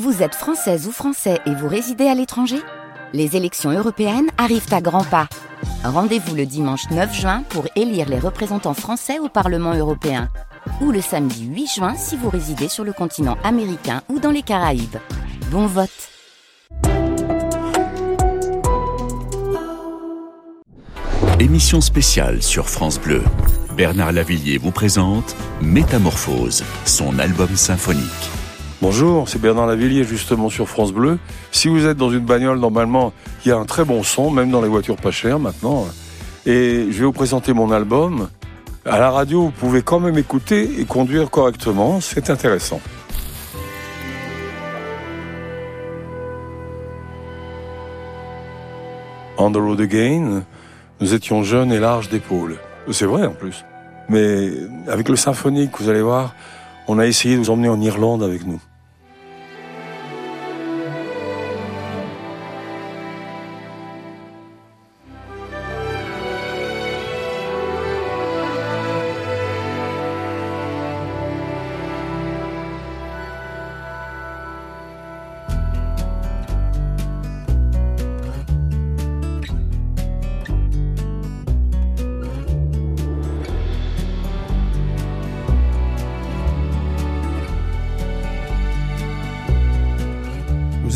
Vous êtes française ou français et vous résidez à l'étranger? Les élections européennes arrivent à grands pas. Rendez-vous le dimanche 9 juin pour élire les représentants français au Parlement européen. Ou le samedi 8 juin si vous résidez sur le continent américain ou dans les Caraïbes. Bon vote Émission spéciale sur France Bleu. Bernard Lavillier vous présente Métamorphose, son album symphonique. Bonjour, c'est Bernard Lavillier justement sur France Bleu. Si vous êtes dans une bagnole, normalement, il y a un très bon son, même dans les voitures pas chères maintenant. Et je vais vous présenter mon album. À la radio, vous pouvez quand même écouter et conduire correctement, c'est intéressant. On the road again, nous étions jeunes et larges d'épaules. C'est vrai en plus. Mais avec le symphonique, vous allez voir, on a essayé de vous emmener en Irlande avec nous.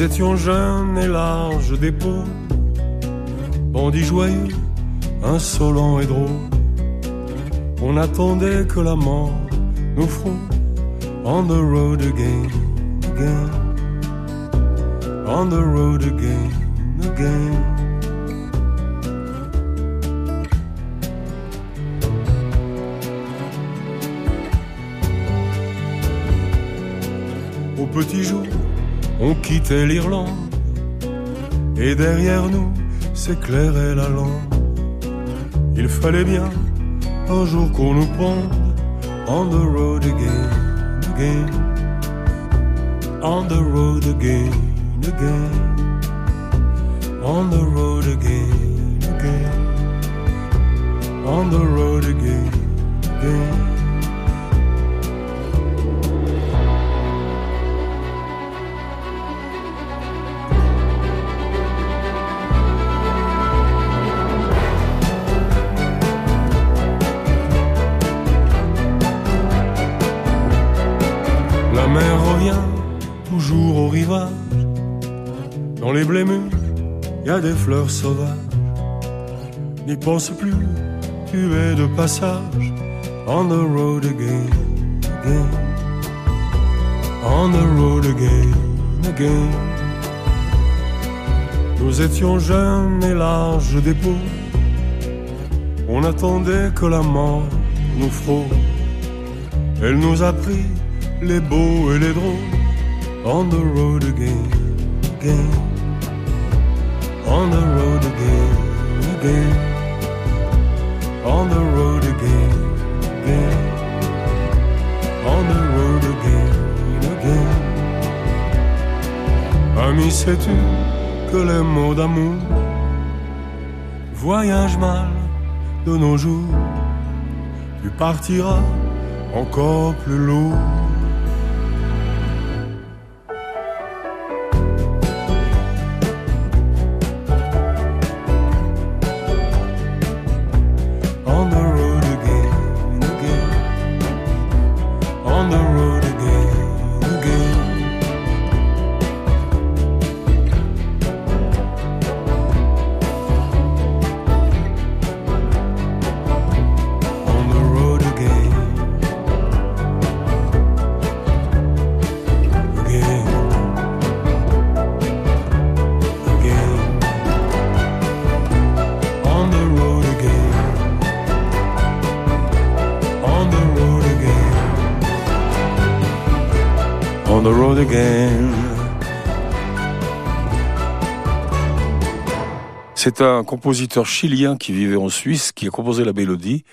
Étions jeunes et larges d'épaules, bandits joyeux, insolents et drôles. On attendait que la mort nous frôle. On the road again, again. On the road again, again. Au petit jour, on quittait l'Irlande et derrière nous s'éclairait la lampe. Il fallait bien un jour qu'on nous prenne on the road again, again, on the road again, again, on the road again, again, on the road again, again. Des fleurs sauvages. N'y pense plus, tu es de passage. On the road again, again. On the road again, again. Nous étions jeunes et larges d'épaules. On attendait que la mort nous frôle. Elle nous a pris les beaux et les drôles. On the road again, again. On the road again, again. On the road again, again. On the road again, again. Ami, sais-tu que les mots d'amour voyagent mal de nos jours? Tu partiras encore plus lourd. C'est un compositeur chilien qui vivait en Suisse qui a composé la mélodie.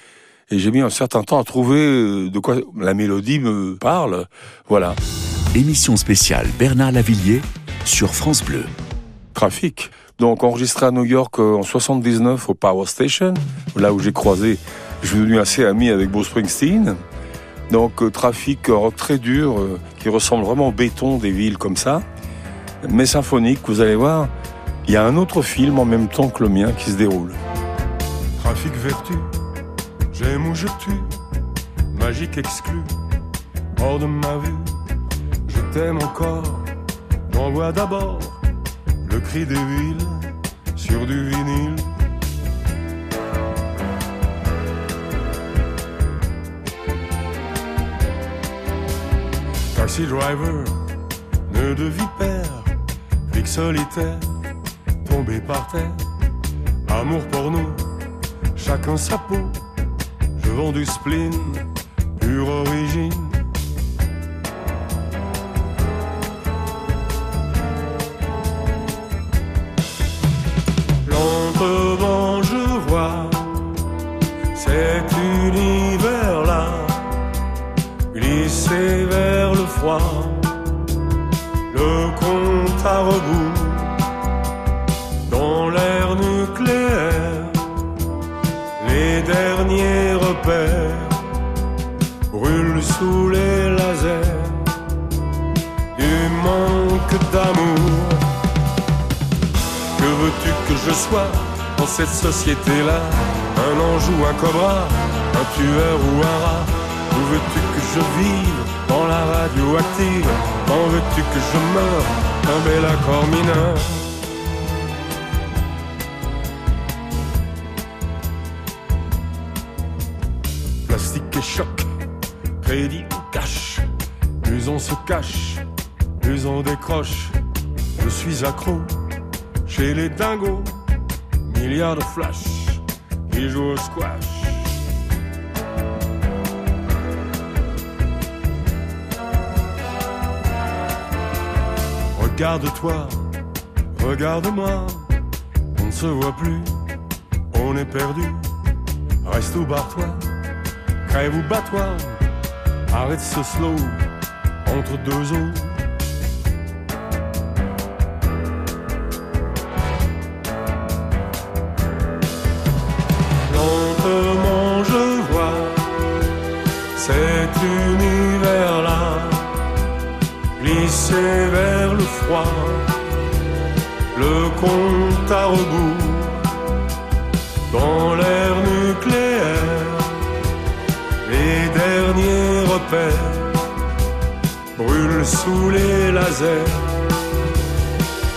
Et j'ai mis un certain temps à trouver euh, de quoi la mélodie me parle. Voilà. Émission spéciale Bernard Lavillier sur France Bleu. Trafic. Donc enregistré à New York euh, en 79 au Power Station, là où j'ai croisé, je suis devenu assez ami avec Bruce Springsteen. Donc euh, trafic rock très dur, qui ressemble vraiment au béton des villes comme ça, mais symphonique, vous allez voir, il y a un autre film en même temps que le mien qui se déroule. Trafic vertu, j'aime ou je tue, magique exclu, hors de ma vue, je t'aime encore, j'envoie d'abord le cri des villes sur du vinyle. Taxi driver, nœud de vipère, flic solitaire, tombé par terre, amour pour nous, chacun sa peau, je vends du spleen, pure origine. Société-là. Un ange ou un cobra, un tueur ou un rat. Où veux-tu que je vive dans la radioactive? Quand veux-tu que je meure? Un bel accord mineur. Plastique et choc, crédit ou cash. Plus on se cache, plus on décroche. Je suis accro chez les dingos, milliards de flash, ils jouent au squash. Regarde-toi, regarde-moi, on ne se voit plus, on est perdu. Reste ou barre-toi, crève ou bats-toi, arrête ce slow entre deux eaux. Le compte à rebours dans l'air nucléaire, les derniers repères brûlent sous les lasers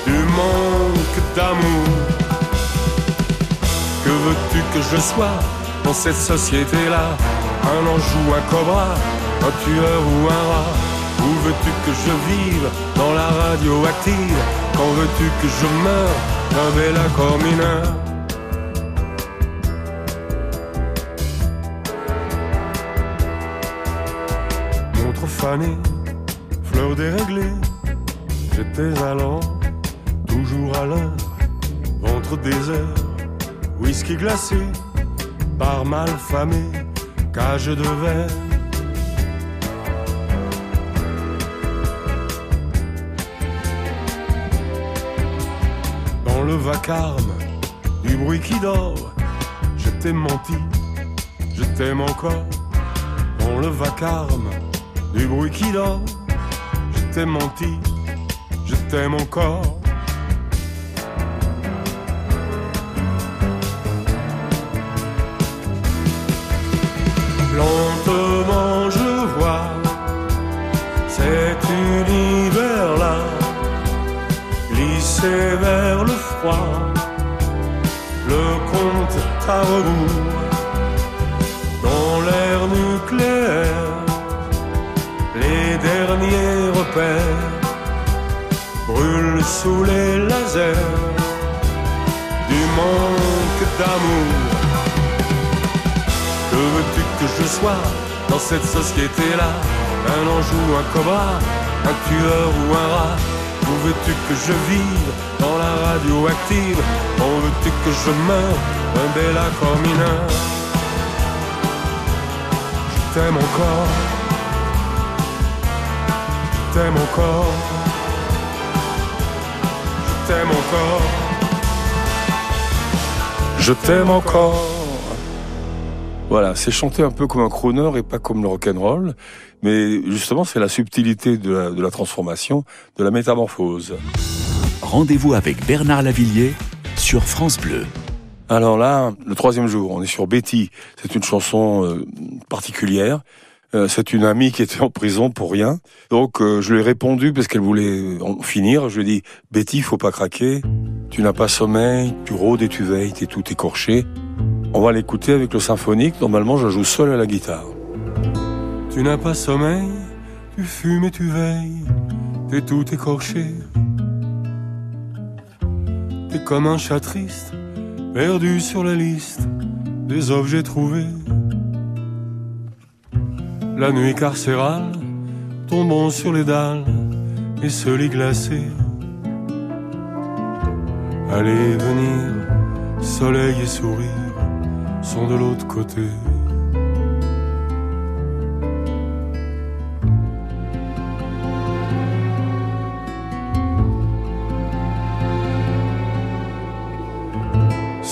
du manque d'amour. Que veux-tu que je sois dans cette société-là? Un ange un cobra, un tueur ou un rat Où veux-tu que je vive dans la radioactive? Quand veux-tu que je meure? D'un bel accord mineur. Montre fanée, fleur déréglée. J'étais allant, toujours à l'heure. Ventre désert Whisky glacé, bar mal famé, cage de verre. Du bruit qui dort, je t'ai menti, je t'aime encore. Dans le vacarme du bruit qui dort, je t'ai menti, je t'aime encore. Dans l'air nucléaire, les derniers repères brûlent sous les lasers du manque d'amour. Que veux-tu que je sois dans cette société-là? Un ange ou un cobra, un tueur ou un rat. Où veux-tu que je vive dans la radioactive? Où veux-tu que je meure Je t'aime encore Je t'aime encore Je t'aime encore Je t'aime encore Voilà, c'est chanter un peu comme un crooner et pas comme le rock'n'roll. Mais justement, c'est la subtilité de la, de la transformation, de la métamorphose. Rendez-vous avec Bernard Lavillier sur France Bleu. Alors là, le troisième jour, on est sur Betty. C'est une chanson euh, particulière. Euh, c'est une amie qui était en prison pour rien. Donc euh, je lui ai répondu parce qu'elle voulait en finir. Je lui ai dit Betty, faut pas craquer. Tu n'as pas sommeil, tu rôdes et tu veilles, t'es tout écorché. On va l'écouter avec le symphonique. Normalement, je joue seul à la guitare. Tu n'as pas sommeil, tu fumes et tu veilles, t'es tout écorché. T'es comme un chat triste, perdu sur la liste des objets trouvés. La nuit carcérale, tombant sur les dalles et ce lit glacé. Allez venir, soleil et sourire sont de l'autre côté.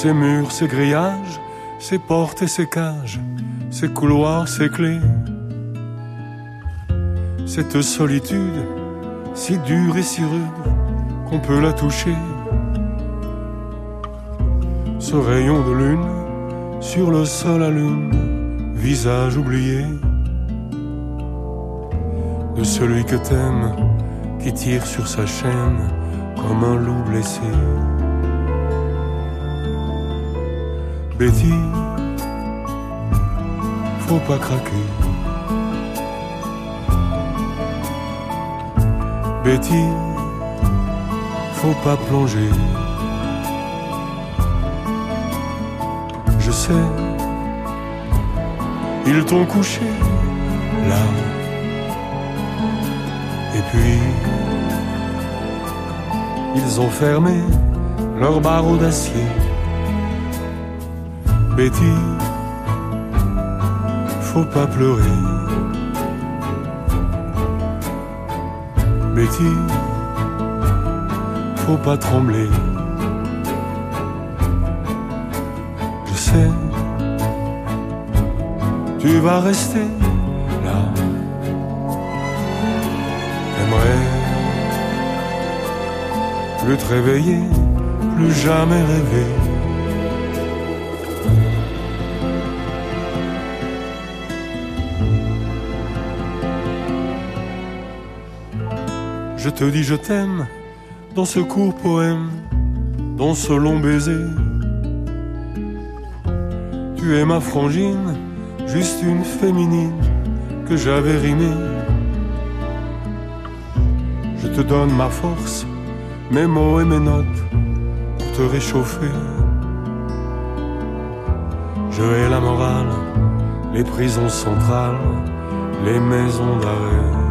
Ces murs, ces grillages, ces portes et ces cages, ces couloirs, ces clés. Cette solitude, si dure et si rude, qu'on peut la toucher. Ce rayon de lune, sur le sol à lune, visage oublié. De celui que t'aimes, qui tire sur sa chaîne comme un loup blessé. Betty, faut pas craquer. Betty, faut pas plonger. Je sais, ils t'ont couché là. Et puis, ils ont fermé leurs barreaux d'acier. Betty, faut pas pleurer. Betty, faut pas trembler. Je sais, tu vas rester là. J'aimerais plus te réveiller, plus jamais rêver. Je te dis je t'aime dans ce court poème, dans ce long baiser. Tu es ma frangine, juste une féminine que j'avais rimée. Je te donne ma force, mes mots et mes notes pour te réchauffer. Je hais la morale, les prisons centrales, les maisons d'arrêt.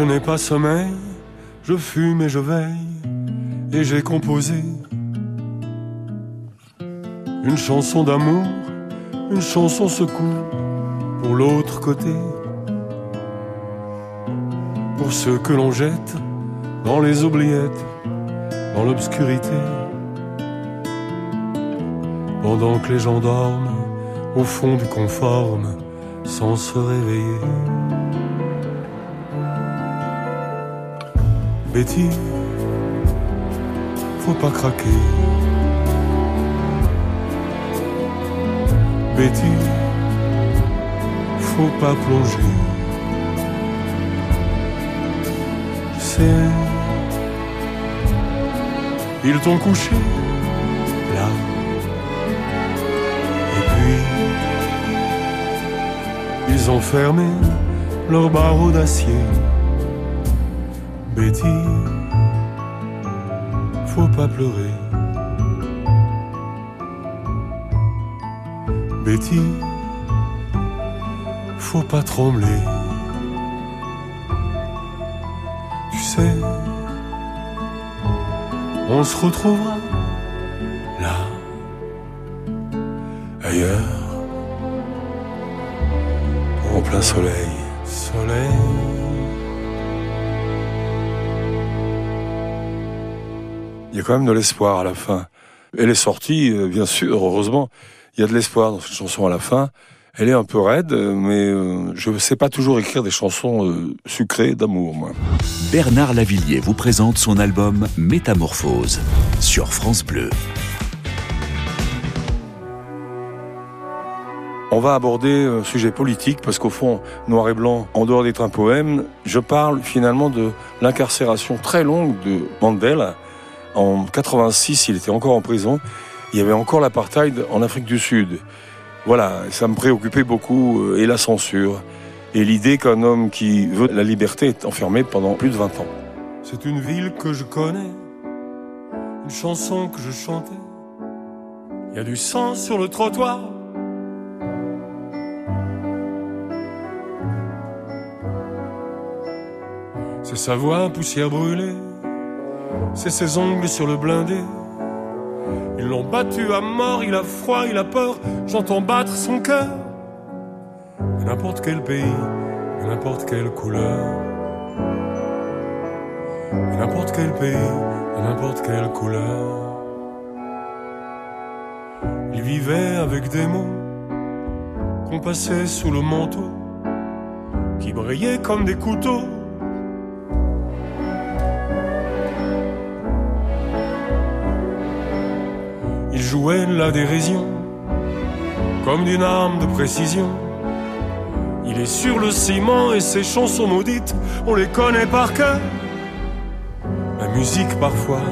Je n'ai pas sommeil, je fume et je veille, et j'ai composé une chanson d'amour, une chanson secours pour l'autre côté, pour ceux que l'on jette dans les oubliettes, dans l'obscurité, pendant que les gens dorment au fond du conforme sans se réveiller. Betty, faut pas craquer. Betty, faut pas plonger. Sais, ils t'ont couché là. Et puis, ils ont fermé leurs barreaux d'acier. Betty, faut pas pleurer. Betty, faut pas trembler. Tu sais, on se retrouvera là, ailleurs, en plein soleil. Y a quand même de l'espoir à la fin. Elle est sortie, euh, bien sûr, heureusement. Il y a de l'espoir dans cette chanson à la fin. Elle est un peu raide, mais euh, je ne sais pas toujours écrire des chansons euh, sucrées d'amour, moi. Bernard Lavillier vous présente son album Métamorphose sur France Bleu. On va aborder un sujet politique parce qu'au fond, Noir et Blanc, en dehors d'être un poème, je parle finalement de l'incarcération très longue de Mandela. En 86, il était encore en prison. Il y avait encore l'apartheid en Afrique du Sud. Voilà, ça me préoccupait beaucoup euh, et la censure et l'idée qu'un homme qui veut la liberté est enfermé pendant plus de 20 ans. C'est une ville que je connais, une chanson que je chantais. Il y a du sang sur le trottoir C'est sa voix poussière brûlée, c'est ses ongles sur le blindé. Ils l'ont battu à mort, il a froid, il a peur, j'entends battre son cœur. De n'importe quel pays, de n'importe quelle couleur. De n'importe quel pays, de n'importe quelle couleur. Il vivait avec des mots qu'on passait sous le manteau, qui brillaient comme des couteaux jouait la dérision, comme d'une arme de précision. Il est sur le ciment et ses chansons maudites, on les connaît par cœur. La musique parfois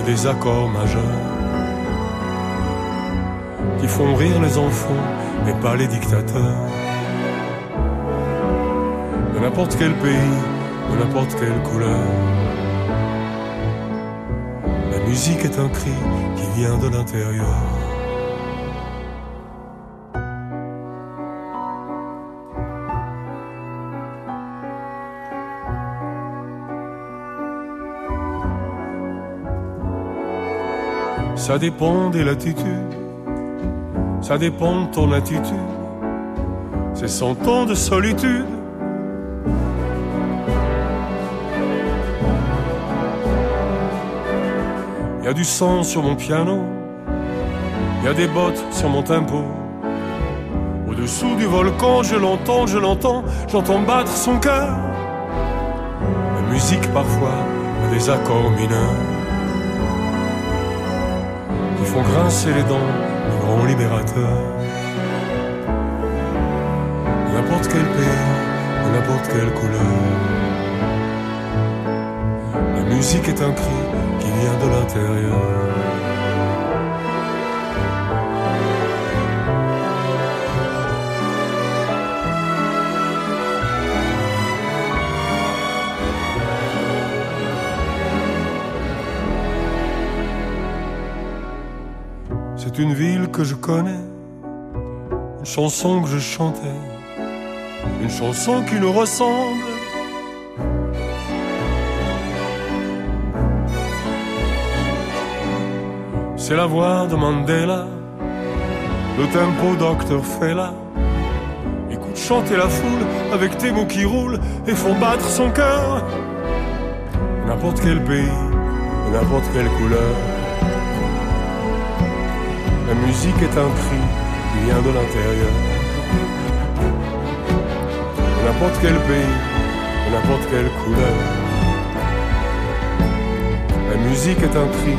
a des accords majeurs qui font rire les enfants et pas les dictateurs. De n'importe quel pays, de n'importe quelle couleur. La musique est un cri vient de l'intérieur. Ça dépend des latitudes, ça dépend de ton attitude, c'est son temps de solitude du sang sur mon piano, il y a des bottes sur mon tempo. Au-dessous du volcan, je l'entends, je l'entends, j'entends battre son cœur. La musique parfois a des accords mineurs qui font grincer les dents du grand libérateur. N'importe quel pays, n'importe quelle couleur. La musique est un cri de l'intérieur. C'est une ville que je connais, une chanson que je chantais, une chanson qui nous ressemble C'est la voix de Mandela, le tempo Docteur Fela. Écoute chanter la foule avec tes mots qui roulent et font battre son cœur. N'importe quel pays, n'importe quelle couleur. La musique est un cri qui vient de l'intérieur. N'importe quel pays, n'importe quelle couleur. La musique est un cri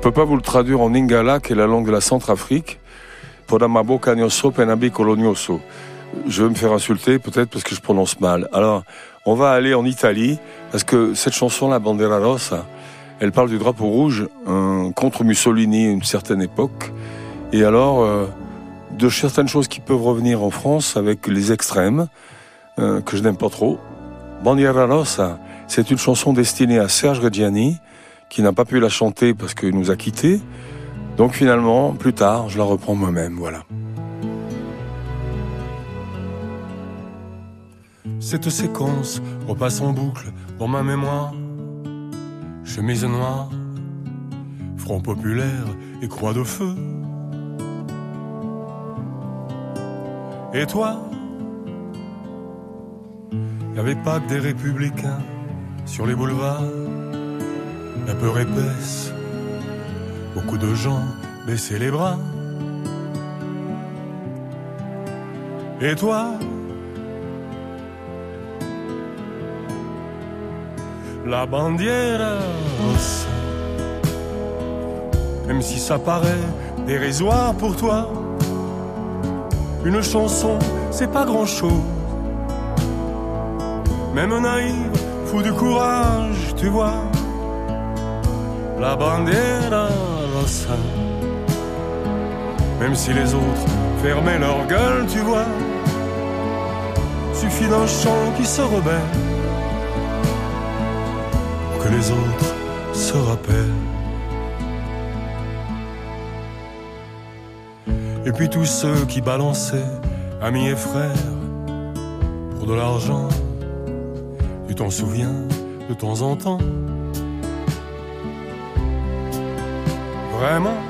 Peux pas vous le traduire en Ingala, qui est la langue de la Centrafrique. Je vais me faire insulter peut-être parce que je prononce mal. Alors, on va aller en Italie parce que cette chanson, la Bandera Rossa, elle parle du drapeau rouge contre Mussolini à une certaine époque. Et alors, euh, de certaines choses qui peuvent revenir en France avec les extrêmes, euh, que je n'aime pas trop. Bandiera Rossa, c'est une chanson destinée à Serge Reggiani, qui n'a pas pu la chanter parce qu'il nous a quittés. Donc finalement, plus tard, je la reprends moi-même, voilà. Cette séquence repasse en boucle dans ma mémoire. Chemise noire, front populaire et croix de feu. Et toi? Y avait pas que des républicains sur les boulevards. La peur épaisse, beaucoup de gens baissaient les bras. Et toi? La bandiera rossa. Même si ça paraît dérisoire pour toi, une chanson, c'est pas grand chose. Même naïve, fou de courage, tu vois. La bandiera rossa. Même si les autres fermaient leur gueule, tu vois. Suffit d'un chant qui se rebelle pour que les autres se rappellent. Et puis tous ceux qui balançaient, amis et frères, pour de l'argent, tu t'en souviens de temps en temps Vraiment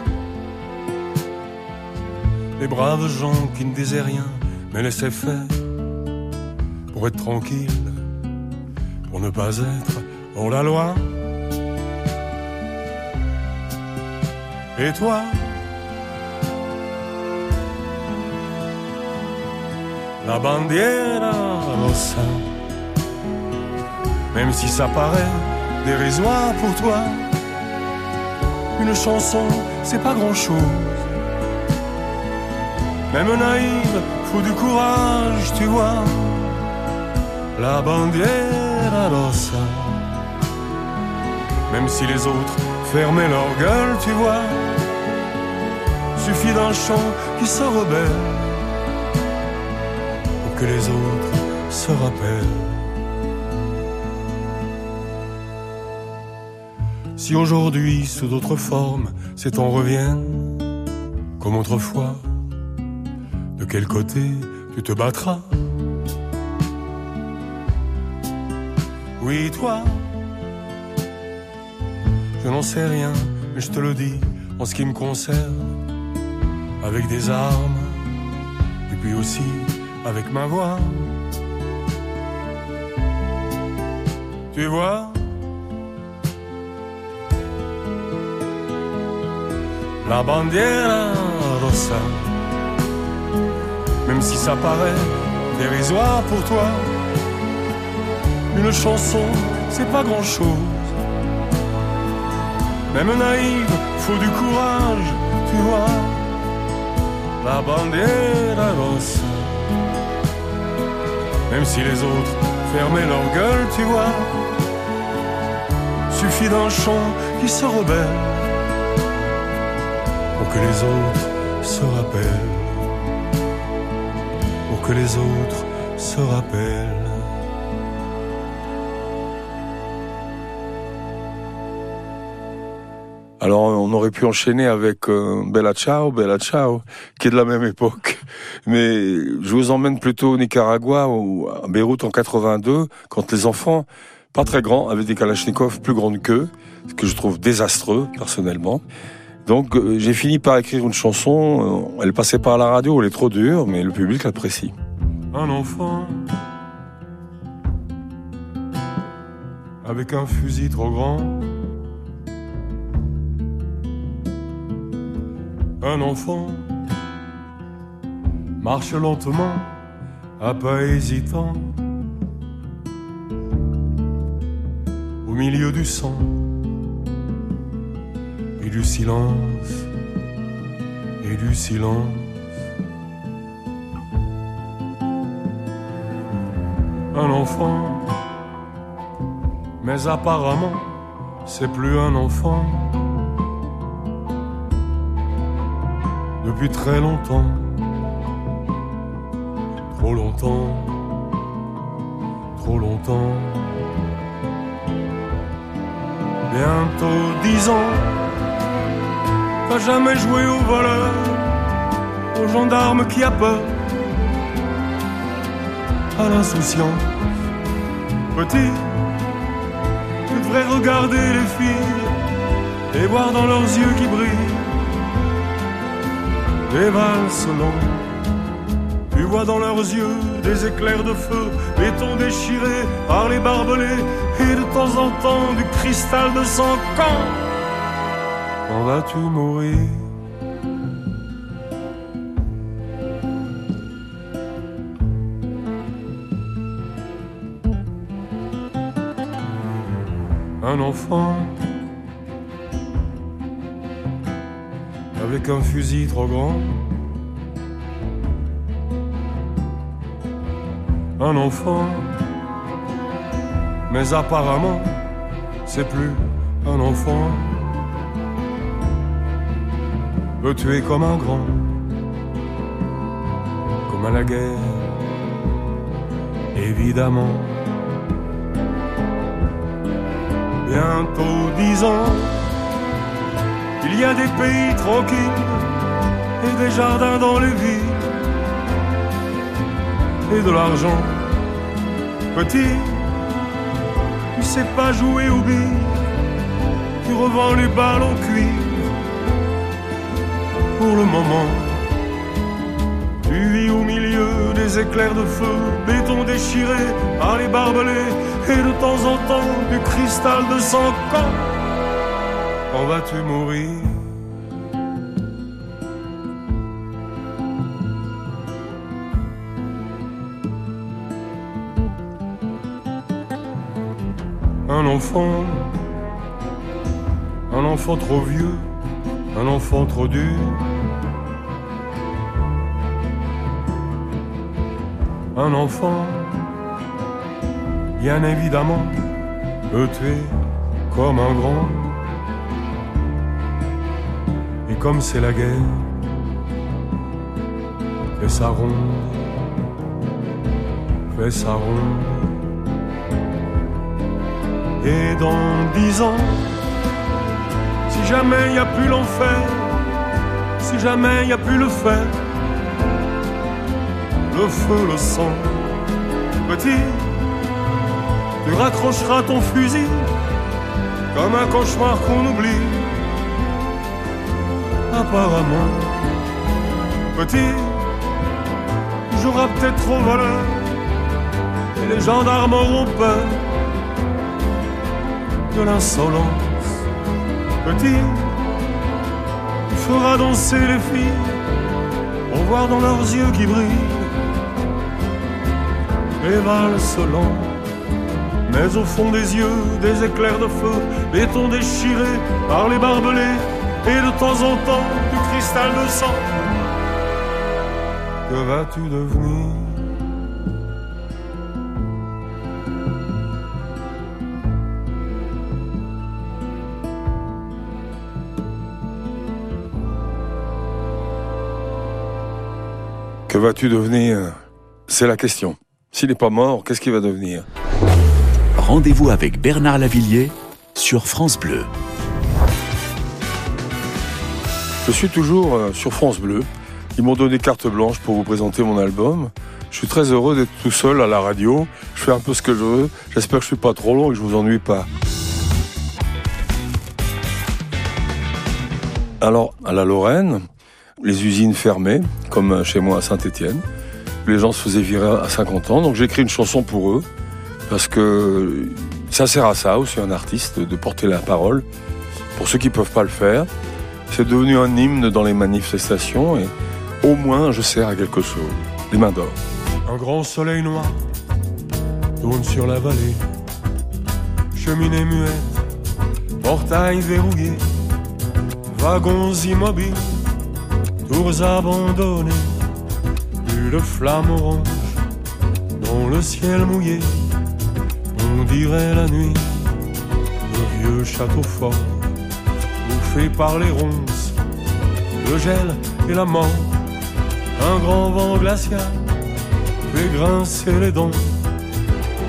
Les braves gens qui ne disaient rien, mais laissaient faire, pour être tranquille, pour ne pas être hors la loi. Et toi? La bandiera rossa. Même si ça paraît dérisoire pour toi, une chanson, c'est pas grand chose. Même naïve, faut du courage, tu vois. La bandiera rossa. Même si les autres fermaient leur gueule, tu vois. Suffit d'un chant qui se rebelle que les autres se rappellent. Si aujourd'hui, sous d'autres formes, ces temps reviennent, comme autrefois, de quel côté tu te battras? Oui, toi, je n'en sais rien, mais je te le dis en ce qui me concerne, avec des armes, et puis aussi avec ma voix. Tu vois? La bandiera rossa, même si ça paraît dérisoire pour toi, une chanson, c'est pas grand chose. Même naïve, faut du courage, tu vois. La bandiera rossa même si les autres fermaient leur gueule, tu vois. Suffit d'un chant qui se rebelle pour que les autres se rappellent, pour que les autres se rappellent. Alors on aurait pu enchaîner avec euh, Bella Ciao, Bella Ciao, qui est de la même époque. Mais je vous emmène plutôt au Nicaragua ou à Beyrouth en 82, quand les enfants, pas très grands, avaient des Kalachnikov plus grandes qu'eux, ce que je trouve désastreux personnellement. Donc euh, j'ai fini par écrire une chanson, euh, elle passait pas à la radio, elle est trop dure, mais le public l'apprécie. Un enfant avec un fusil trop grand un enfant marche lentement, à pas hésitant, au milieu du sang et du silence et du silence. Un enfant, mais apparemment, c'est plus un enfant. depuis très longtemps, trop longtemps, trop longtemps. bientôt dix ans. T'as jamais joué au voleur, au gendarme qui a peur, à l'insouciant. Petit, tu devrais regarder les filles et voir dans leurs yeux qui brillent? Des valses longues. Tu vois dans leurs yeux des éclairs de feu, béton déchiré par les barbelés, et de temps en temps du cristal de sang. Vas-tu mourir? Un enfant avec un fusil trop grand un enfant. Mais apparemment, c'est plus un enfant. Le tuer comme un grand, comme à la guerre, évidemment. Bientôt dix ans, il y a des pays tranquilles et des jardins dans les villes et de l'argent. Petit, tu sais pas jouer au billes, tu revends les balles en cuivre. Pour le moment, tu vis au milieu des éclairs de feu, béton déchiré par les barbelés, et de temps en temps du cristal de sang. Quand, quand vas-tu mourir un enfant, un enfant trop vieux, un enfant trop dur. Un enfant, bien évidemment, peut tuer comme un grand. Et comme c'est la guerre, fais sa ronde, fais sa ronde. Et dans dix ans, si jamais il n'y a plus l'enfer, si jamais il n'y a plus le fer, le feu, le sang, petit, tu raccrocheras ton fusil comme un cauchemar qu'on oublie. Apparemment, petit, joueras peut-être au voleur et les gendarmes auront peur de l'insolence. Petit, tu feras danser les filles pour voir dans leurs yeux qui brillent valses lentes. Mais au fond des yeux, des éclairs de feu, béton déchiré par les barbelés, et de temps en temps du cristal de sang. Que vas-tu devenir? Que vas-tu devenir? C'est la question. S'il n'est pas mort, qu'est-ce qu'il va devenir? Rendez-vous avec Bernard Lavillier sur France Bleu. Je suis toujours euh, sur France Bleu. Ils m'ont donné carte blanche pour vous présenter mon album. Je suis très heureux d'être tout seul à la radio. Je fais un peu ce que je veux. J'espère que je suis pas trop long et que je vous ennuie pas. Alors, à la Lorraine, les usines fermées, comme chez moi à Saint-Étienne. Les gens se faisaient virer à 50 ans, donc j'ai écrit une chanson pour eux, parce que ça sert à ça aussi, un artiste, de porter la parole. Pour ceux qui ne peuvent pas le faire, c'est devenu un hymne dans les manifestations, et au moins je sers à quelque chose. Les mains d'or. Un grand soleil noir tourne sur la vallée. Cheminée muette, portail verrouillé, wagons immobiles, tours abandonnées, plus de flammes oranges dans le ciel mouillé. On dirait la nuit, le vieux château fort, bouffé par les ronces, le gel et la mort. Un grand vent glacial fait grincer les dents,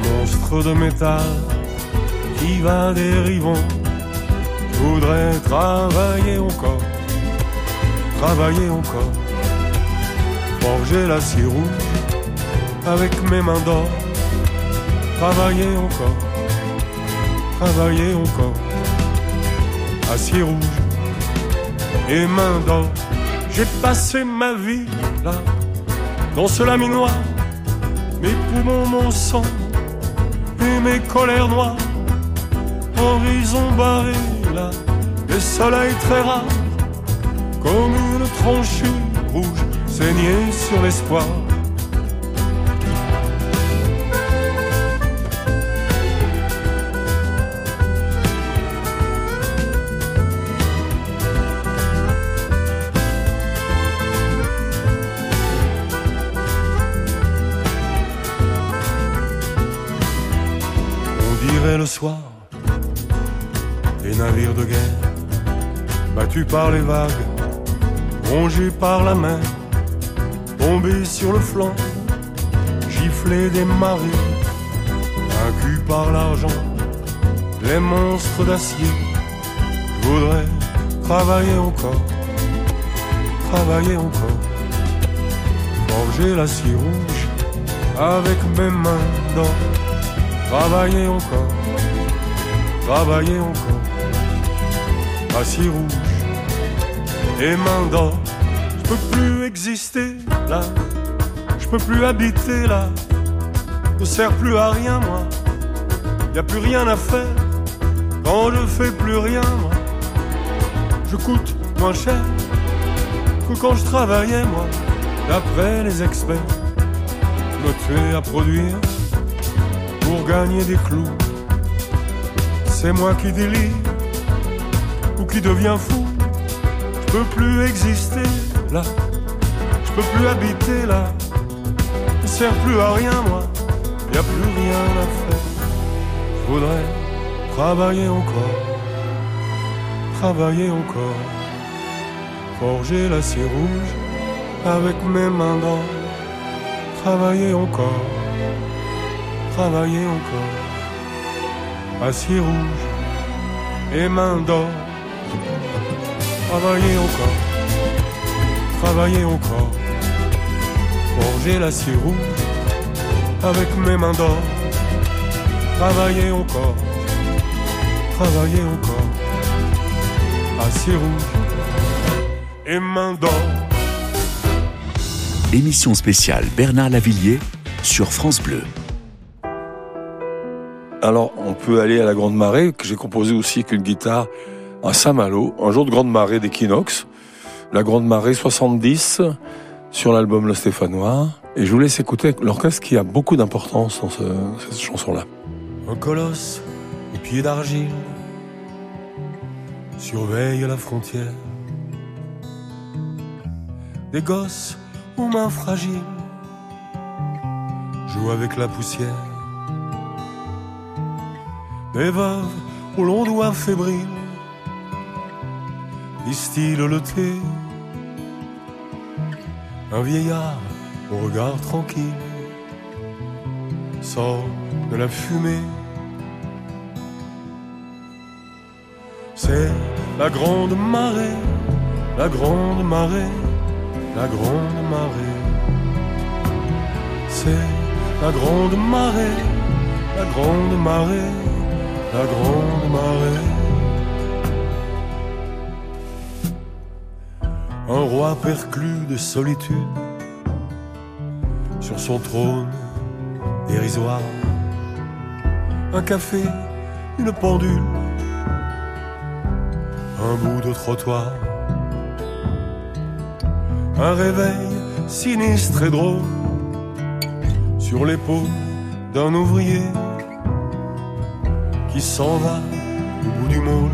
monstre de métal qui va dérivant Je voudrais travailler encore, travailler encore, forger l'acier rouge avec mes mains d'or, travailler encore, travailler encore, acier rouge et mains d'or. J'ai passé ma vie là, dans ce laminoir, mes poumons, mon sang et mes colères noires, horizon barré là, des soleils très rares, comme une tranchée rouge saignée sur l'espoir. le soir, les navires de guerre, battus par les vagues, rongés par la mer, tombés sur le flanc, giflés des marées, vaincus par l'argent, les monstres d'acier. Je voudrais travailler encore, travailler encore, forger l'acier rouge avec mes mains d'or, travailler encore travailler encore, assis rouge et main d'or. Je peux plus exister là, je peux plus habiter là, ne sert plus à rien moi, y a plus rien à faire. Quand je fais plus rien moi. Je coûte moins cher que quand je travaillais moi, d'après les experts, me tuer à produire pour gagner des clous. C'est moi qui délire ou qui deviens fou. Je peux plus exister là, je peux plus habiter là. Ne sert plus à rien moi, y a plus rien à faire. Je voudrais travailler encore, travailler encore, forger l'acier rouge avec mes mains d'or. Travailler encore, travailler encore acier rouge et main d'or. Travailler encore, travailler encore, forger l'acier rouge avec mes mains d'or. Travailler encore, travailler encore, acier rouge et main d'or. Émission spéciale Bernard Lavillier sur France Bleu. Alors, on peut aller à la Grande Marée, que j'ai composé aussi avec une guitare à Saint-Malo, un jour de Grande Marée d'Equinox. La Grande Marée 70 sur l'album Le Stéphanois. Et je vous laisse écouter l'orchestre qui a beaucoup d'importance dans cette chanson-là. Un colosse aux pieds d'argile surveille la frontière. Des gosses aux mains fragiles jouent avec la poussière des veuves aux longs doigts fébriles distillent le thé. Un vieillard au regard tranquille sort de la fumée. C'est la grande marée, la grande marée, la grande marée. C'est la grande marée, la grande marée la grande marée. Un roi perclus de solitude sur son trône dérisoire. Un café, une pendule, un bout de trottoir. Un réveil sinistre et drôle sur l'épaule d'un ouvrier qui s'en va au bout du monde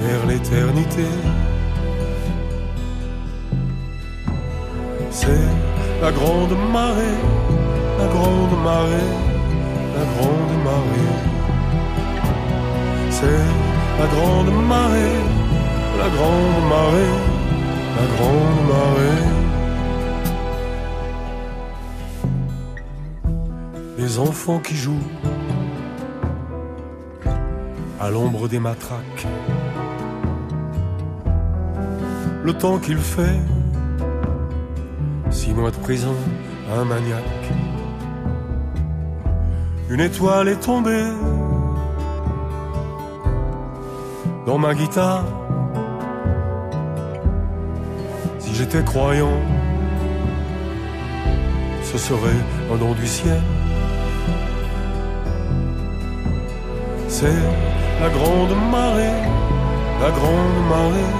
vers l'éternité. C'est la grande marée, la grande marée, la grande marée. C'est la grande marée, la grande marée, la grande marée. Les enfants qui jouent à l'ombre des matraques. Le temps qu'il fait, six mois de prison, un maniaque. Une étoile est tombée dans ma guitare. Si j'étais croyant, ce serait un don du ciel. C'est la grande marée, la grande marée,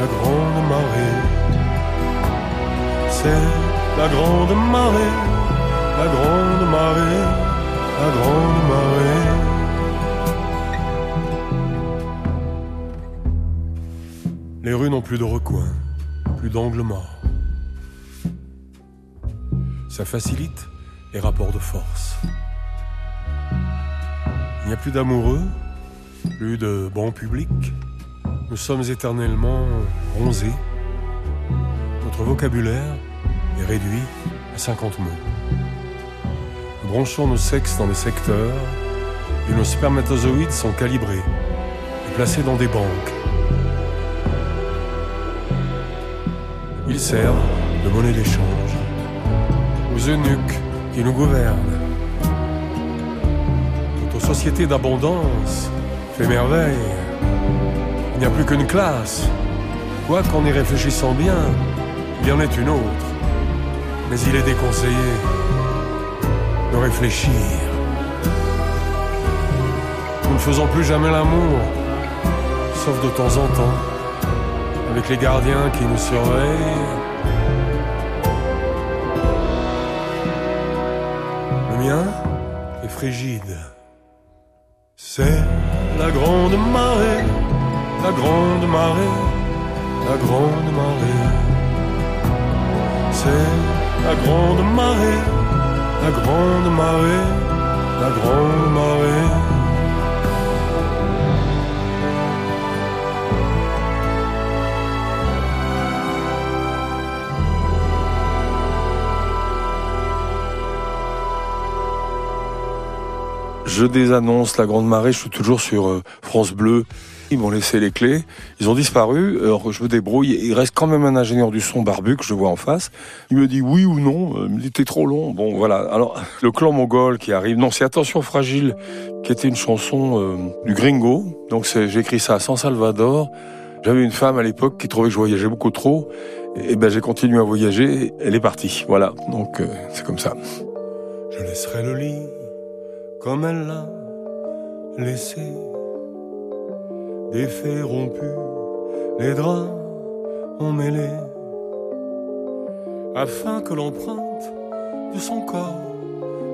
la grande marée. La grande marée, la grande marée, la grande marée. Les rues n'ont plus de recoins, plus d'angles morts. Ça facilite les rapports de force. Il n'y a plus d'amoureux, plus de bons publics. Nous sommes éternellement bronzés. Notre vocabulaire réduit à 50 mots. Nous branchons nos sexes dans des secteurs et nos spermatozoïdes sont calibrés et placés dans des banques. Ils servent de monnaie d'échange aux eunuques qui nous gouvernent. Notre société d'abondance fait merveille. Il n'y a plus qu'une classe. Quoi qu'en y réfléchissant bien, il y en est une autre. Mais il est déconseillé de réfléchir. Nous ne faisons plus jamais l'amour, sauf de temps en temps, avec les gardiens qui nous surveillent. Le mien est frigide. C'est la grande marée, la grande marée, la grande marée. C'est la grande marée, la grande marée, la grande marée. Je désannonce la Grande Marée, je suis toujours sur euh, France Bleu. Ils m'ont laissé les clés, ils ont disparu, alors je me débrouille. Il reste quand même un ingénieur du son barbu que je vois en face. Il me dit oui ou non, il me dit t'es trop long. Bon voilà, alors le clan mongol qui arrive, non c'est Attention Fragile, qui était une chanson euh, du gringo. Donc j'ai écrit ça à San Salvador. J'avais une femme à l'époque qui trouvait que je voyageais beaucoup trop. Et ben j'ai continué à voyager, elle est partie. Voilà, donc euh, c'est comme ça. Je laisserai le lit comme elle l'a laissé. Des faits rompus, les draps emmêlés, afin que l'empreinte de son corps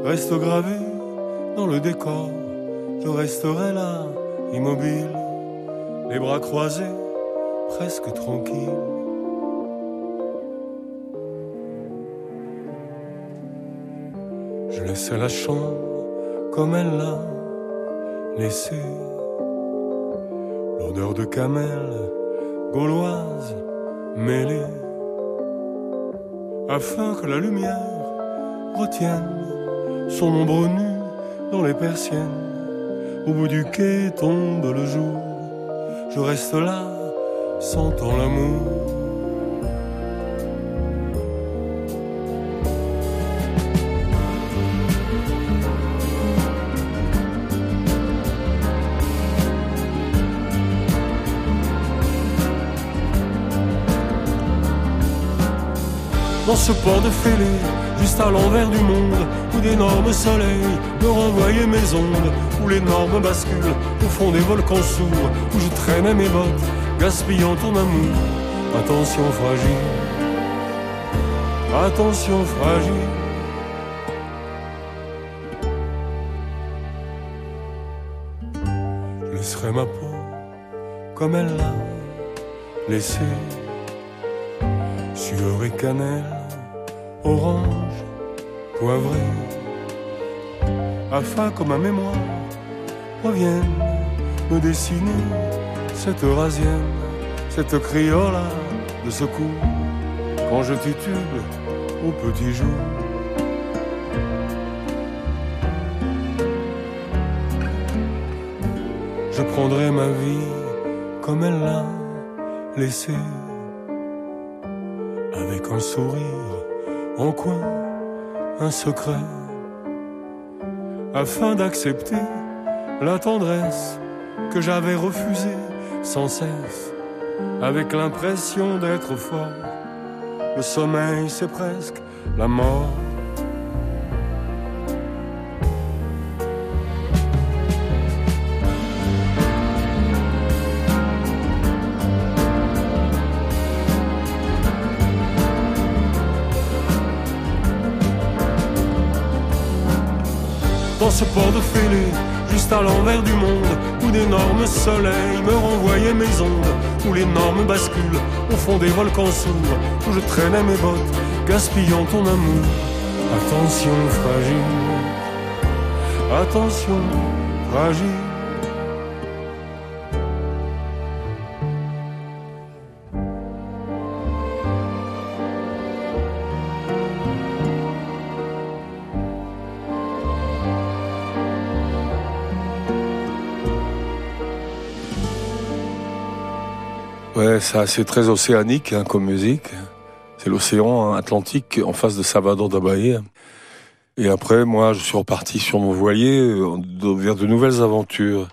reste gravée dans le décor. Je resterai là, immobile, les bras croisés, presque tranquille. Je laissais la chambre comme elle l'a laissé. L'odeur de camel gauloise mêlée, afin que la lumière retienne son ombre nu dans les persiennes. Au bout du quai tombe le jour, je reste là, sentant l'amour. Ce port de fêlé, juste à l'envers du monde, où d'énormes soleils me renvoyaient mes ondes, où l'énorme bascule au fond des volcans sourds, où je traînais mes bottes, gaspillant ton amour. Attention fragile, attention fragile. Je laisserai ma peau comme elle l'a laissée sueur et cannelle, orange, poivré, afin que ma mémoire revienne me dessiner cette eurasienne, cette criolla de secours, quand je titube au petit jour. je prendrai ma vie comme elle l'a laissée. Avec un sourire en coin, un secret, afin d'accepter la tendresse que j'avais refusée sans cesse, avec l'impression d'être fort? Le sommeil, c'est presque la mort. Ce port de fêlé, juste à l'envers du monde, où d'énormes soleils me renvoyaient mes ondes, où l'énorme bascule au fond des volcans sourds, où je traînais mes bottes, gaspillant ton amour. Attention fragile, attention fragile. Ça c'est très océanique hein, comme musique. C'est l'océan Atlantique en face de Salvador Bahia. Et après, moi, je suis reparti sur mon voilier euh, vers de nouvelles aventures.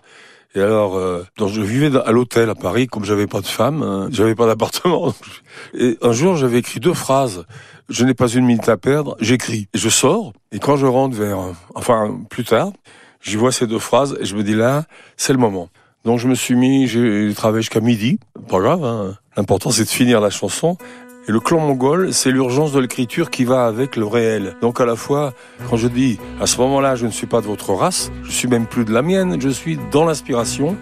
Et alors, euh, donc je vivais à l'hôtel à Paris, comme j'avais pas de femme, hein, j'avais pas d'appartement. Et un jour, j'avais écrit deux phrases. Je n'ai pas une minute à perdre. J'écris. Je sors. Et quand je rentre vers, enfin, plus tard, j'y vois ces deux phrases et je me dis là, c'est le moment. Donc je me suis mis, j'ai travaillé jusqu'à midi, pas grave. Hein. L'important c'est de finir la chanson. Et le clan mongol, c'est l'urgence de l'écriture qui va avec le réel. Donc à la fois, quand je dis à ce moment-là, je ne suis pas de votre race, je suis même plus de la mienne, je suis dans l'inspiration.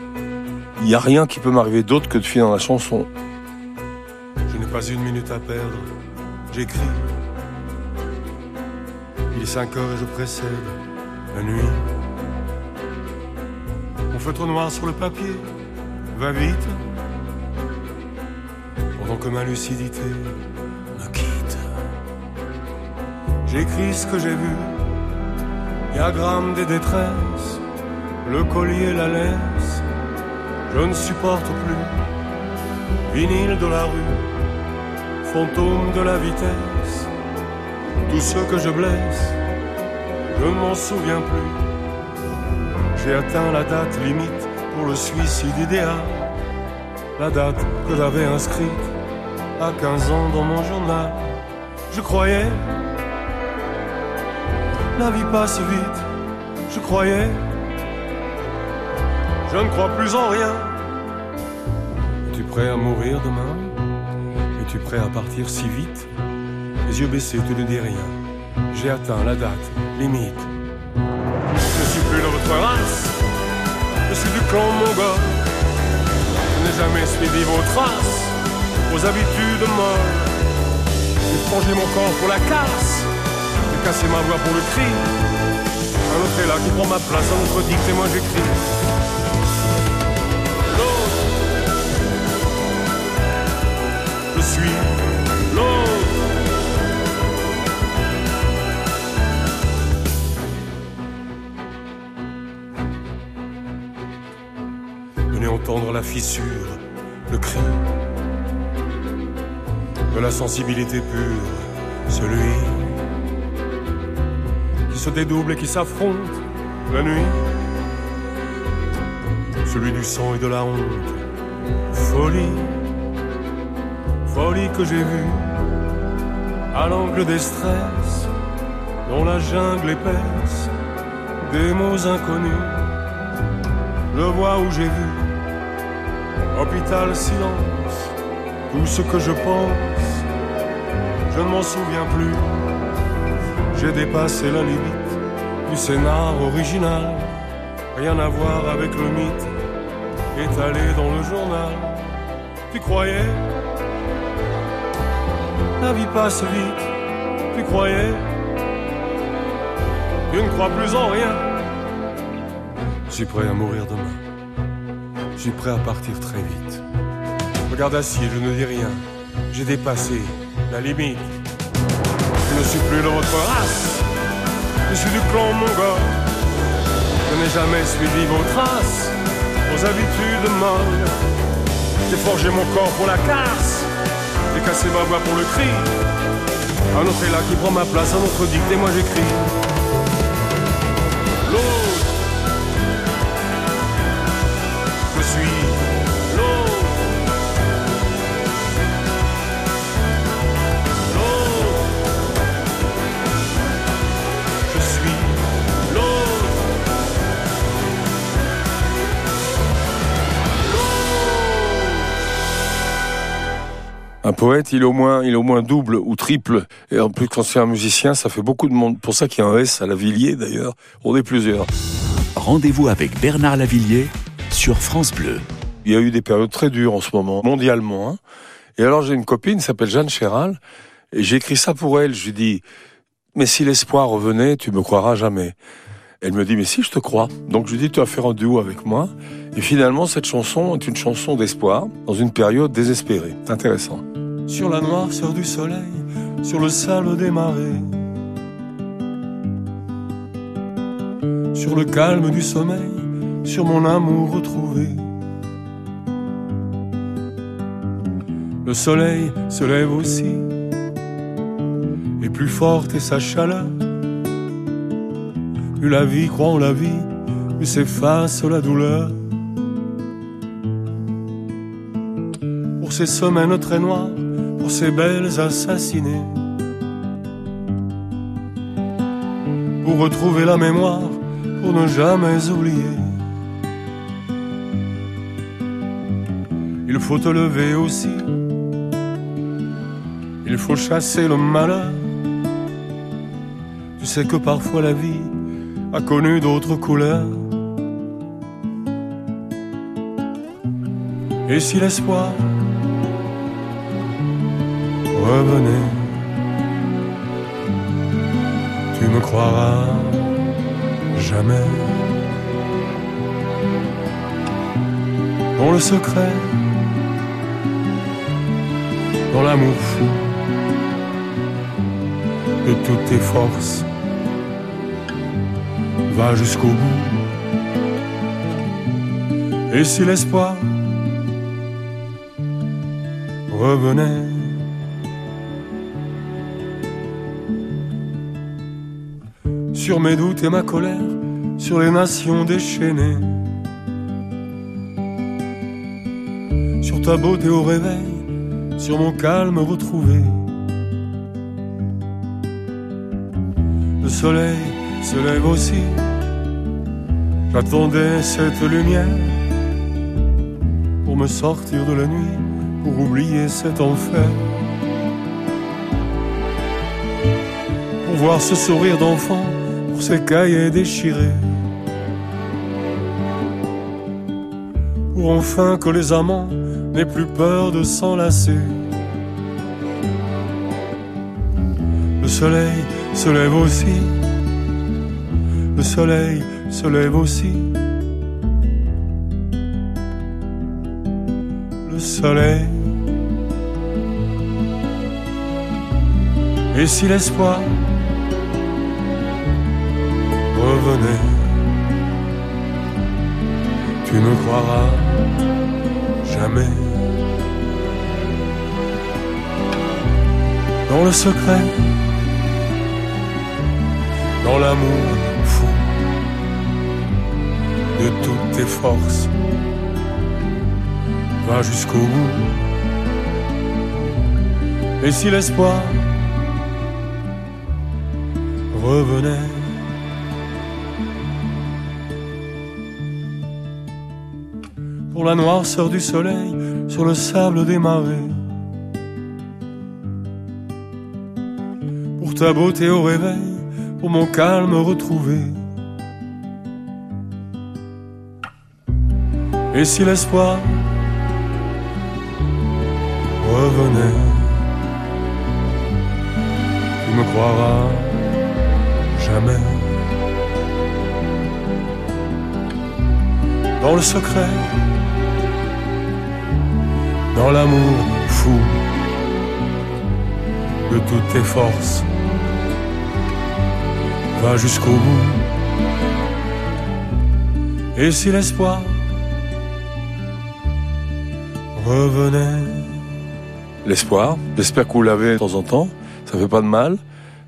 Il n'y a rien qui peut m'arriver d'autre que de finir la chanson. Je n'ai pas une minute à perdre, j'écris. Il est 5 heures et je précède la nuit. Mon feutre noir sur le papier va vite pendant que ma lucidité me quitte. J'écris ce que j'ai vu, diagramme des détresses, le collier, la laisse. Je ne supporte plus, vinyle de la rue, fantôme de la vitesse. Tous ceux que je blesse, je ne m'en souviens plus. J'ai atteint la date limite pour le suicide idéal, la date que j'avais inscrite à 15 ans dans mon journal. Je croyais, la vie passe vite, je croyais, je ne crois plus en rien. Es-tu prêt à mourir demain? Es-tu prêt à partir si vite? Les yeux baissés, tu ne dis rien. J'ai atteint la date limite. Je ne suis plus de votre race, je suis du clan mongol. Je n'ai jamais suivi vos traces aux habitudes molles. J'ai forgé mon corps pour la casse, j'ai cassé ma voix pour le cri. Un autre est là qui prend ma place, un autre dicte et moi j'écris. L'autre, je suis l'autre. Venez entendre la fissure, la sensibilité pure, celui qui se dédouble et qui s'affronte la nuit, celui du sang et de la honte, folie, folie que j'ai vue à l'angle des stress, dans la jungle épaisse, des mots inconnus, je vois où j'ai vu, hôpital silence, tout ce que je pense, je ne m'en souviens plus. J'ai dépassé la limite du scénar original, rien à voir avec le mythe étalé dans le journal. Tu croyais? La vie passe vite, tu croyais? Tu ne crois plus en rien. Je suis prêt à mourir demain. Je suis prêt à partir très vite. Regarde assis, je ne dis rien. J'ai dépassé Je ne suis plus de votre race. Je suis du clan mongol. Je n'ai jamais suivi vos traces aux habitudes molles. J'ai forgé mon corps pour la casse, j'ai cassé ma voix pour le cri. Un autre est là qui prend ma place, un autre dicte et moi j'écris. L'autre, je suis Un poète, il est au moins, il est au moins double ou triple. Et en plus, quand c'est un musicien, ça fait beaucoup de monde. Pour ça qu'il y a un S à la Villiers, d'ailleurs. On est plusieurs. Rendez-vous avec Bernard Lavillier sur France Bleu. Il y a eu des périodes très dures en ce moment, mondialement. hein. Et alors, j'ai une copine qui s'appelle Jeanne Chéral. Et j'ai écrit ça pour elle. Je lui dis, mais si l'espoir revenait, tu me croiras jamais. Elle me dit, mais si, je te crois. Donc, je lui dis, tu vas faire un duo avec moi. Et finalement, cette chanson est une chanson d'espoir dans une période désespérée. Intéressant. Sur la noirceur du soleil, sur le sable des marées, sur le calme du sommeil, sur mon amour retrouvé. Le soleil se lève aussi, et plus forte est sa chaleur. Plus la vie croit en la vie, plus s'efface la douleur. Pour ces semaines très noires, pour ces belles assassinées. Pour retrouver la mémoire, pour ne jamais oublier. Il faut te lever aussi. Il faut chasser le malheur. Tu sais que parfois la vie a connu d'autres couleurs. Et si l'espoir revenait, tu me croiras jamais. Dans le secret, dans l'amour fou de toutes tes forces, va jusqu'au bout. Et si l'espoir revenait, sur mes doutes et ma colère, sur les nations déchaînées, sur ta beauté au réveil, sur mon calme retrouvé. Le soleil se lève aussi, j'attendais cette lumière pour me sortir de la nuit, pour oublier cet enfer. Pour voir ce sourire d'enfant, ces cahiers déchirés. Pour enfin que les amants n'aient plus peur de s'enlacer. Le soleil se lève aussi. Le soleil se lève aussi. Le soleil. Et si l'espoir tu ne croiras jamais. Dans le secret, dans l'amour fou de toutes tes forces, va jusqu'au bout. Et si l'espoir revenait, la noirceur du soleil sur le sable des marées. Pour ta beauté au réveil, pour mon calme retrouvé. Et si l'espoir revenait, tu me croiras jamais. Dans le secret, dans l'amour fou de toutes tes forces. Va jusqu'au bout. Et si l'espoir revenait? L'espoir, j'espère que vous l'avez de temps en temps, ça fait pas de mal.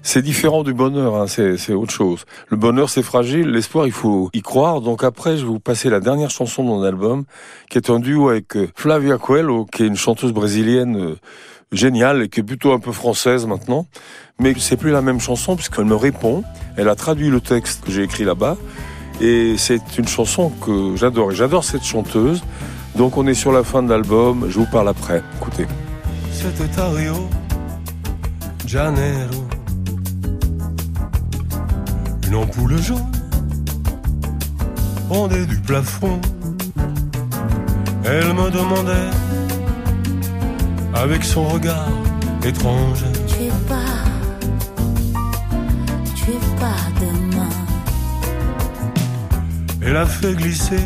C'est différent du bonheur, hein, c'est autre chose. Le bonheur, c'est fragile, l'espoir, il faut y croire. Donc après, je vais vous passer la dernière chanson de mon album, qui est un duo avec euh, Flavia Coelho, qui est une chanteuse brésilienne euh, géniale et qui est plutôt un peu française maintenant. Mais c'est plus la même chanson puisqu'elle me répond. Elle a traduit le texte que j'ai écrit là-bas. Et c'est une chanson que j'adore. Et j'adore cette chanteuse. Donc on est sur la fin de l'album. Je vous parle après. Écoutez. C'était Janeiro. Une ampoule jaune pendait du plafond. Elle me demandait avec son regard étrange. Tu es pas, tu es pas demain. Elle a fait glisser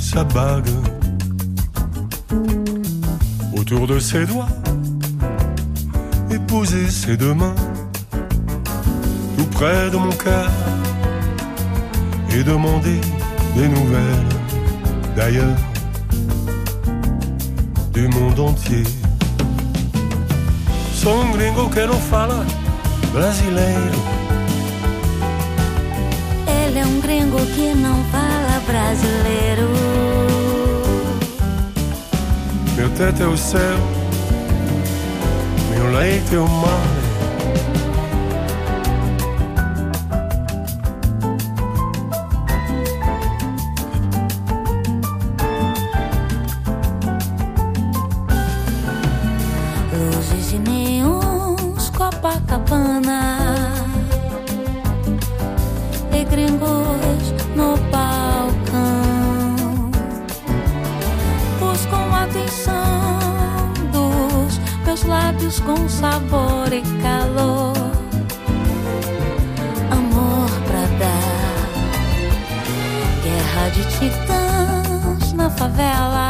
sa bague autour de ses doigts et poser ses deux mains près de mon cœur et demander des nouvelles d'ailleurs du monde entier. Sou um gringo que não fala brasileiro. Ele é um gringo que não fala brasileiro. Meu teto é o céu, meu leite é o mar. De titãs na favela.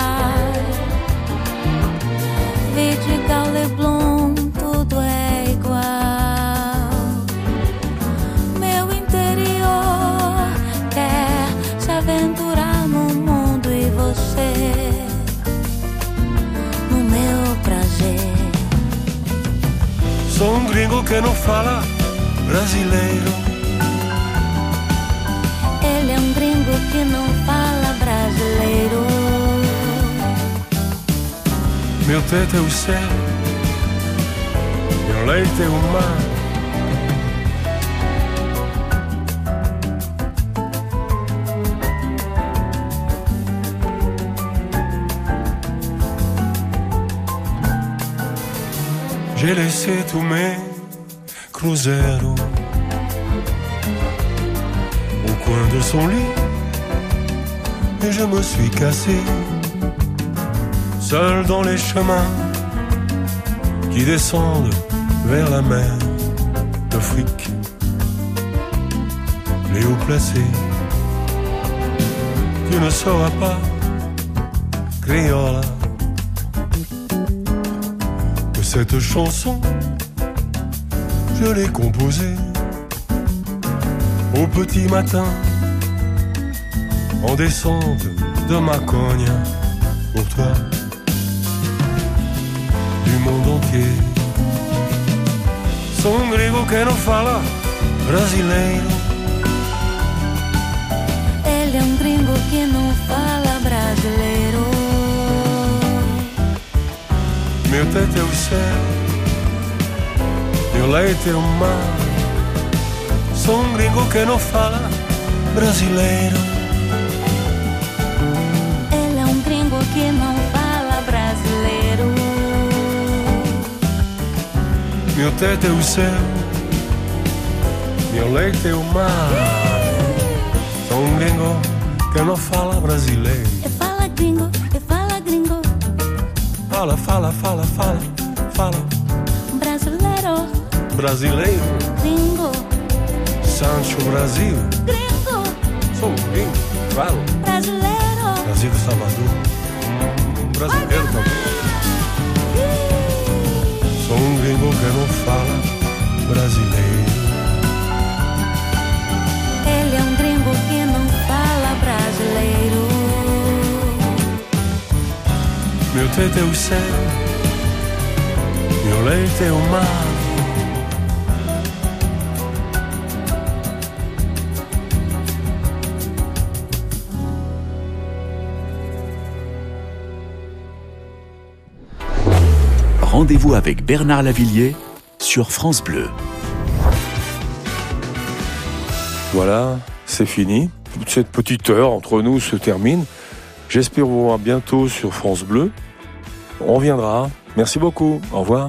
Vidigal, Leblon, tudo é igual. Meu interior quer se aventurar no mundo e você no meu prazer. Sou um gringo que não fala brasileiro. Que não fala brasileiro. Meu teto é o céu, meu leite é o mar. J'ai laissé tous mes cruzeros au coin de son lit et je me suis cassé seul dans les chemins qui descendent vers la mer de fric, les hauts placés. Tu ne sauras pas, Criolla, que cette chanson, je l'ai composée au petit matin, en descente de ma cogne pour toi du monde entier. Sou um gringo que não fala brasileiro. Ele é um gringo que não fala brasileiro. Meu teto é o céu, meu leite é o mar. Sou um gringo que não fala brasileiro. Meu teto é o céu, meu leite é o mar. Sou um gringo que não fala brasileiro. E fala gringo, e fala gringo. Fala, fala, fala, fala, fala. Brasileiro, Brasileiro, gringo, Sancho Brasil. gringo, Sou um gringo, falo. brasileiro. Brasil Salvador. Brasileiro também. Songo em boca não fala brasileiro. Ele é um gringo que não fala brasileiro. Meu teto é o céu, meu leite é o mar. Rendez-vous avec Bernard Lavillier sur France Bleu. Voilà, c'est fini. Cette petite heure entre nous se termine. J'espère vous voir bientôt sur France Bleu. On reviendra. Merci beaucoup. Au revoir.